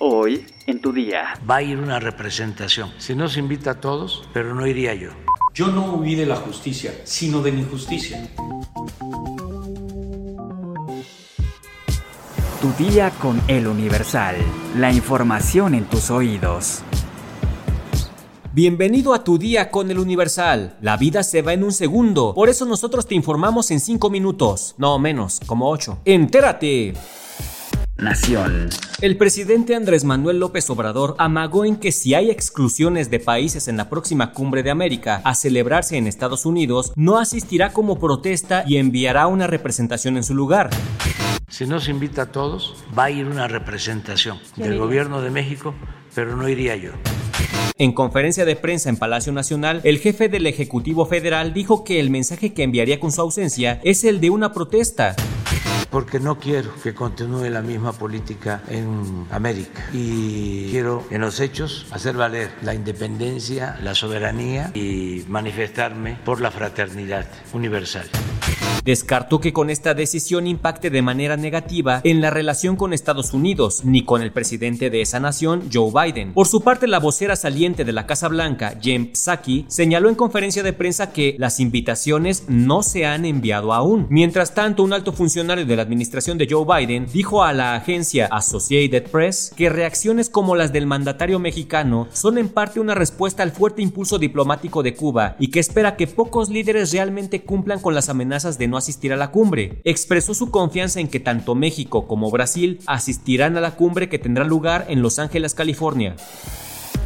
Hoy, en tu día. Va a ir una representación. Si no se invita a todos, pero no iría yo. Yo no huí de la justicia, sino de la injusticia. Tu día con el Universal. La información en tus oídos. Bienvenido a tu día con el Universal. La vida se va en un segundo, por eso nosotros te informamos en 5 minutos. No menos, como 8. Entérate. Nación. El presidente Andrés Manuel López Obrador amagó en que si hay exclusiones de países en la próxima cumbre de América a celebrarse en Estados Unidos, no asistirá como protesta y enviará una representación en su lugar. Si no se invita a todos, va a ir una representación del gobierno de México, pero no iría yo. En conferencia de prensa en Palacio Nacional, el jefe del Ejecutivo Federal dijo que el mensaje que enviaría con su ausencia es el de una protesta porque no quiero que continúe la misma política en América y quiero en los hechos hacer valer la independencia, la soberanía y manifestarme por la fraternidad universal. Descartó que con esta decisión impacte de manera negativa en la relación con Estados Unidos, ni con el presidente de esa nación, Joe Biden. Por su parte, la vocera saliente de la Casa Blanca, Jen Psaki, señaló en conferencia de prensa que las invitaciones no se han enviado aún. Mientras tanto, un alto funcionario de la administración de Joe Biden dijo a la agencia Associated Press que reacciones como las del mandatario mexicano son en parte una respuesta al fuerte impulso diplomático de Cuba y que espera que pocos líderes realmente cumplan con las amenazas de no asistir a la cumbre. Expresó su confianza en que tanto México como Brasil asistirán a la cumbre que tendrá lugar en Los Ángeles, California.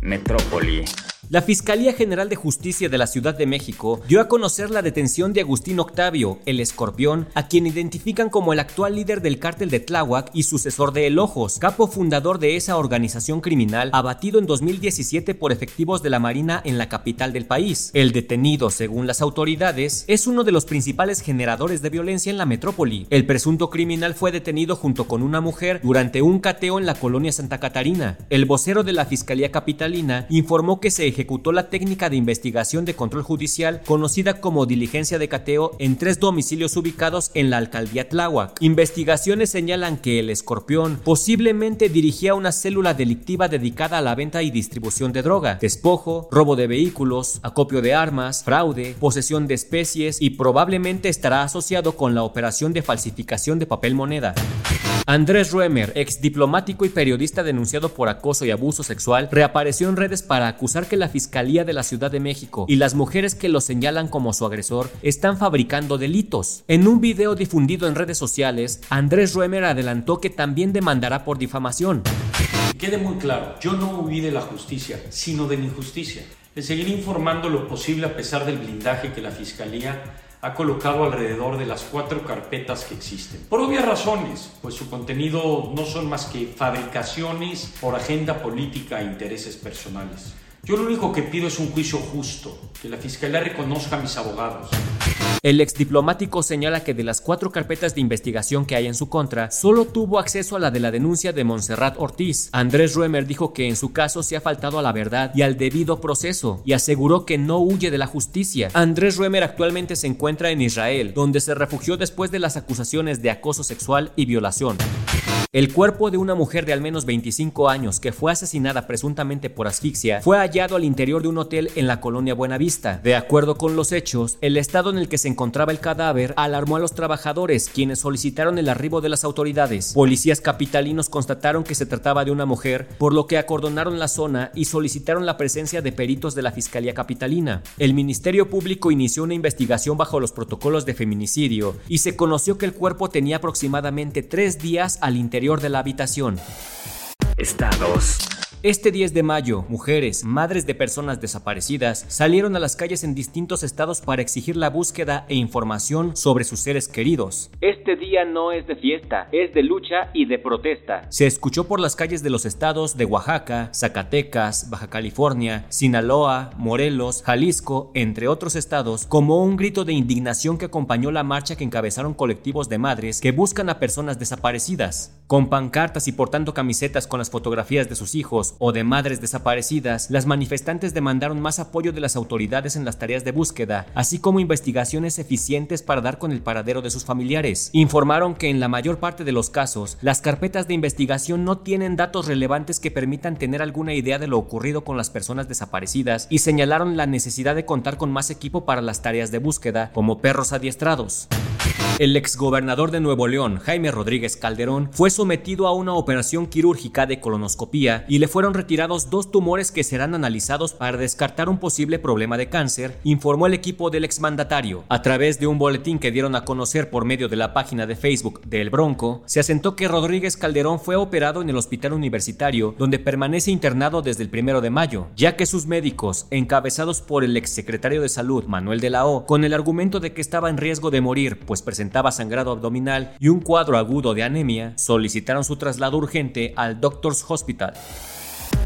Metrópoli. La Fiscalía General de Justicia de la Ciudad de México dio a conocer la detención de Agustín Octavio, el escorpión, a quien identifican como el actual líder del cártel de Tláhuac y sucesor de El Ojos, capo fundador de esa organización criminal, abatido en 2017 por efectivos de la Marina en la capital del país. El detenido, según las autoridades, es uno de los principales generadores de violencia en la metrópoli. El presunto criminal fue detenido junto con una mujer durante un cateo en la colonia Santa Catarina. El vocero de la Fiscalía Capitalina informó que se ejecutó la técnica de investigación de control judicial conocida como diligencia de cateo en tres domicilios ubicados en la alcaldía Tláhuac. Investigaciones señalan que el escorpión posiblemente dirigía una célula delictiva dedicada a la venta y distribución de droga, despojo, robo de vehículos, acopio de armas, fraude, posesión de especies y probablemente estará asociado con la operación de falsificación de papel moneda. Andrés Ruemer, ex diplomático y periodista denunciado por acoso y abuso sexual, reapareció en redes para acusar que la Fiscalía de la Ciudad de México y las mujeres que lo señalan como su agresor están fabricando delitos. En un video difundido en redes sociales, Andrés Ruemer adelantó que también demandará por difamación. quede muy claro, yo no huí de la justicia, sino de la injusticia. Le seguiré informando lo posible a pesar del blindaje que la Fiscalía ha colocado alrededor de las cuatro carpetas que existen. Por obvias razones, pues su contenido no son más que fabricaciones por agenda política e intereses personales. Yo lo único que pido es un juicio justo, que la Fiscalía reconozca a mis abogados. El ex diplomático señala que de las cuatro carpetas de investigación que hay en su contra, solo tuvo acceso a la de la denuncia de Montserrat Ortiz. Andrés Ruemer dijo que en su caso se ha faltado a la verdad y al debido proceso, y aseguró que no huye de la justicia. Andrés Ruemer actualmente se encuentra en Israel, donde se refugió después de las acusaciones de acoso sexual y violación. El cuerpo de una mujer de al menos 25 años que fue asesinada presuntamente por asfixia fue hallado al interior de un hotel en la colonia Buenavista. De acuerdo con los hechos, el estado en el que se encontraba el cadáver alarmó a los trabajadores, quienes solicitaron el arribo de las autoridades. Policías capitalinos constataron que se trataba de una mujer, por lo que acordonaron la zona y solicitaron la presencia de peritos de la Fiscalía Capitalina. El Ministerio Público inició una investigación bajo los protocolos de feminicidio y se conoció que el cuerpo tenía aproximadamente tres días al interior de la habitación. Estados. Este 10 de mayo, mujeres, madres de personas desaparecidas, salieron a las calles en distintos estados para exigir la búsqueda e información sobre sus seres queridos. Este día no es de fiesta, es de lucha y de protesta. Se escuchó por las calles de los estados de Oaxaca, Zacatecas, Baja California, Sinaloa, Morelos, Jalisco, entre otros estados, como un grito de indignación que acompañó la marcha que encabezaron colectivos de madres que buscan a personas desaparecidas. Con pancartas y portando camisetas con las fotografías de sus hijos, o de madres desaparecidas, las manifestantes demandaron más apoyo de las autoridades en las tareas de búsqueda, así como investigaciones eficientes para dar con el paradero de sus familiares. Informaron que en la mayor parte de los casos, las carpetas de investigación no tienen datos relevantes que permitan tener alguna idea de lo ocurrido con las personas desaparecidas y señalaron la necesidad de contar con más equipo para las tareas de búsqueda, como perros adiestrados. El exgobernador de Nuevo León, Jaime Rodríguez Calderón, fue sometido a una operación quirúrgica de colonoscopía y le fueron retirados dos tumores que serán analizados para descartar un posible problema de cáncer, informó el equipo del exmandatario. A través de un boletín que dieron a conocer por medio de la página de Facebook del Bronco, se asentó que Rodríguez Calderón fue operado en el hospital universitario, donde permanece internado desde el primero de mayo, ya que sus médicos, encabezados por el exsecretario de Salud, Manuel de la O, con el argumento de que estaba en riesgo de morir, pues presentaba sangrado abdominal y un cuadro agudo de anemia, solicitaron su traslado urgente al Doctors Hospital.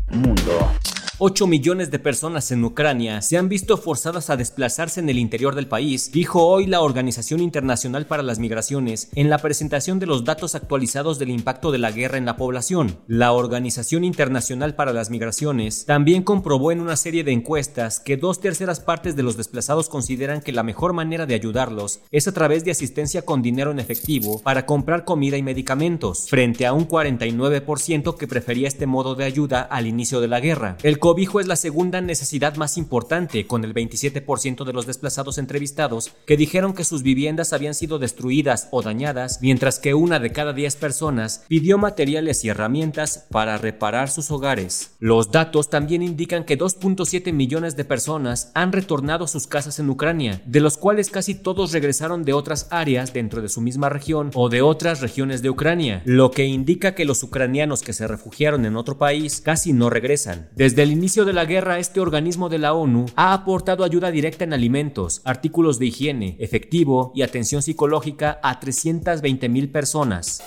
Mundo. 8 millones de personas en Ucrania se han visto forzadas a desplazarse en el interior del país, dijo hoy la Organización Internacional para las Migraciones en la presentación de los datos actualizados del impacto de la guerra en la población. La Organización Internacional para las Migraciones también comprobó en una serie de encuestas que dos terceras partes de los desplazados consideran que la mejor manera de ayudarlos es a través de asistencia con dinero en efectivo para comprar comida y medicamentos, frente a un 49% que prefería este modo de ayuda al inicio de la guerra. El cobijo es la segunda necesidad más importante, con el 27% de los desplazados entrevistados que dijeron que sus viviendas habían sido destruidas o dañadas, mientras que una de cada 10 personas pidió materiales y herramientas para reparar sus hogares. Los datos también indican que 2.7 millones de personas han retornado a sus casas en Ucrania, de los cuales casi todos regresaron de otras áreas dentro de su misma región o de otras regiones de Ucrania, lo que indica que los ucranianos que se refugiaron en otro país casi no regresan. Desde el inicio de la guerra, este organismo de la ONU ha aportado ayuda directa en alimentos, artículos de higiene, efectivo y atención psicológica a 320 mil personas.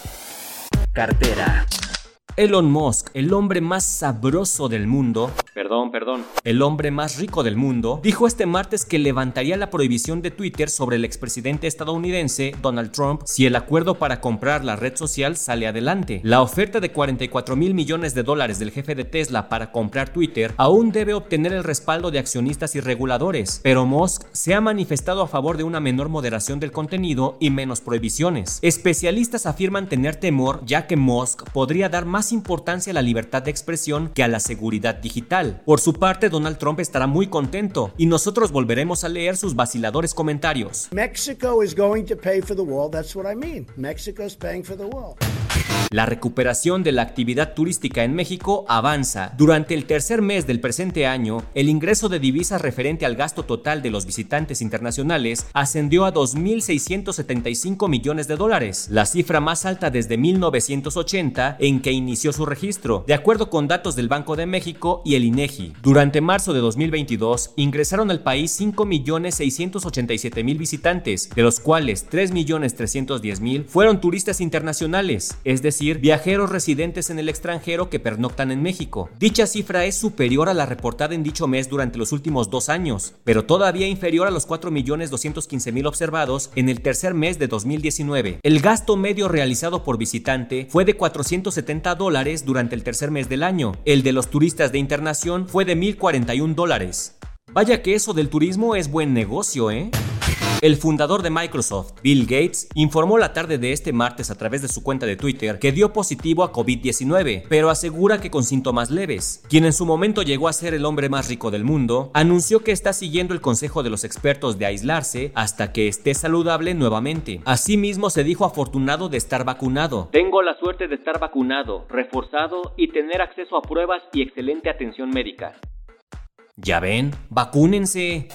Cartera. Elon Musk, el hombre más sabroso del mundo, perdón, perdón, el hombre más rico del mundo, dijo este martes que levantaría la prohibición de Twitter sobre el expresidente estadounidense Donald Trump si el acuerdo para comprar la red social sale adelante. La oferta de 44 mil millones de dólares del jefe de Tesla para comprar Twitter aún debe obtener el respaldo de accionistas y reguladores, pero Musk se ha manifestado a favor de una menor moderación del contenido y menos prohibiciones. Especialistas afirman tener temor ya que Musk podría dar más importancia a la libertad de expresión que a la seguridad digital. Por su parte, Donald Trump estará muy contento y nosotros volveremos a leer sus vaciladores comentarios. Mexico is going to pay for the wall. That's what I mean. Mexico is paying for the wall. La recuperación de la actividad turística en México avanza. Durante el tercer mes del presente año, el ingreso de divisas referente al gasto total de los visitantes internacionales ascendió a 2.675 millones de dólares, la cifra más alta desde 1980 en que inició su registro, de acuerdo con datos del Banco de México y el INEGI. Durante marzo de 2022 ingresaron al país 5.687.000 visitantes, de los cuales 3.310.000 fueron turistas internacionales, es decir, viajeros residentes en el extranjero que pernoctan en México. Dicha cifra es superior a la reportada en dicho mes durante los últimos dos años, pero todavía inferior a los 4.215.000 observados en el tercer mes de 2019. El gasto medio realizado por visitante fue de 470 dólares durante el tercer mes del año. El de los turistas de internación fue de 1.041 dólares. Vaya que eso del turismo es buen negocio, ¿eh? El fundador de Microsoft, Bill Gates, informó la tarde de este martes a través de su cuenta de Twitter que dio positivo a COVID-19, pero asegura que con síntomas leves. Quien en su momento llegó a ser el hombre más rico del mundo, anunció que está siguiendo el consejo de los expertos de aislarse hasta que esté saludable nuevamente. Asimismo, se dijo afortunado de estar vacunado. Tengo la suerte de estar vacunado, reforzado y tener acceso a pruebas y excelente atención médica. Ya ven, vacúnense.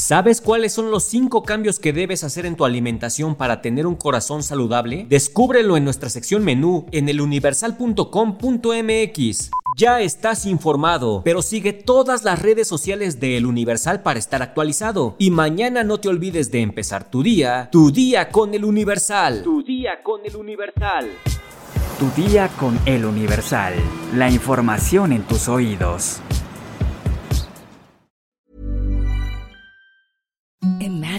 ¿Sabes cuáles son los 5 cambios que debes hacer en tu alimentación para tener un corazón saludable? Descúbrelo en nuestra sección menú en eluniversal.com.mx. Ya estás informado, pero sigue todas las redes sociales de El Universal para estar actualizado. Y mañana no te olvides de empezar tu día, tu día con El Universal. Tu día con El Universal. Tu día con El Universal. La información en tus oídos.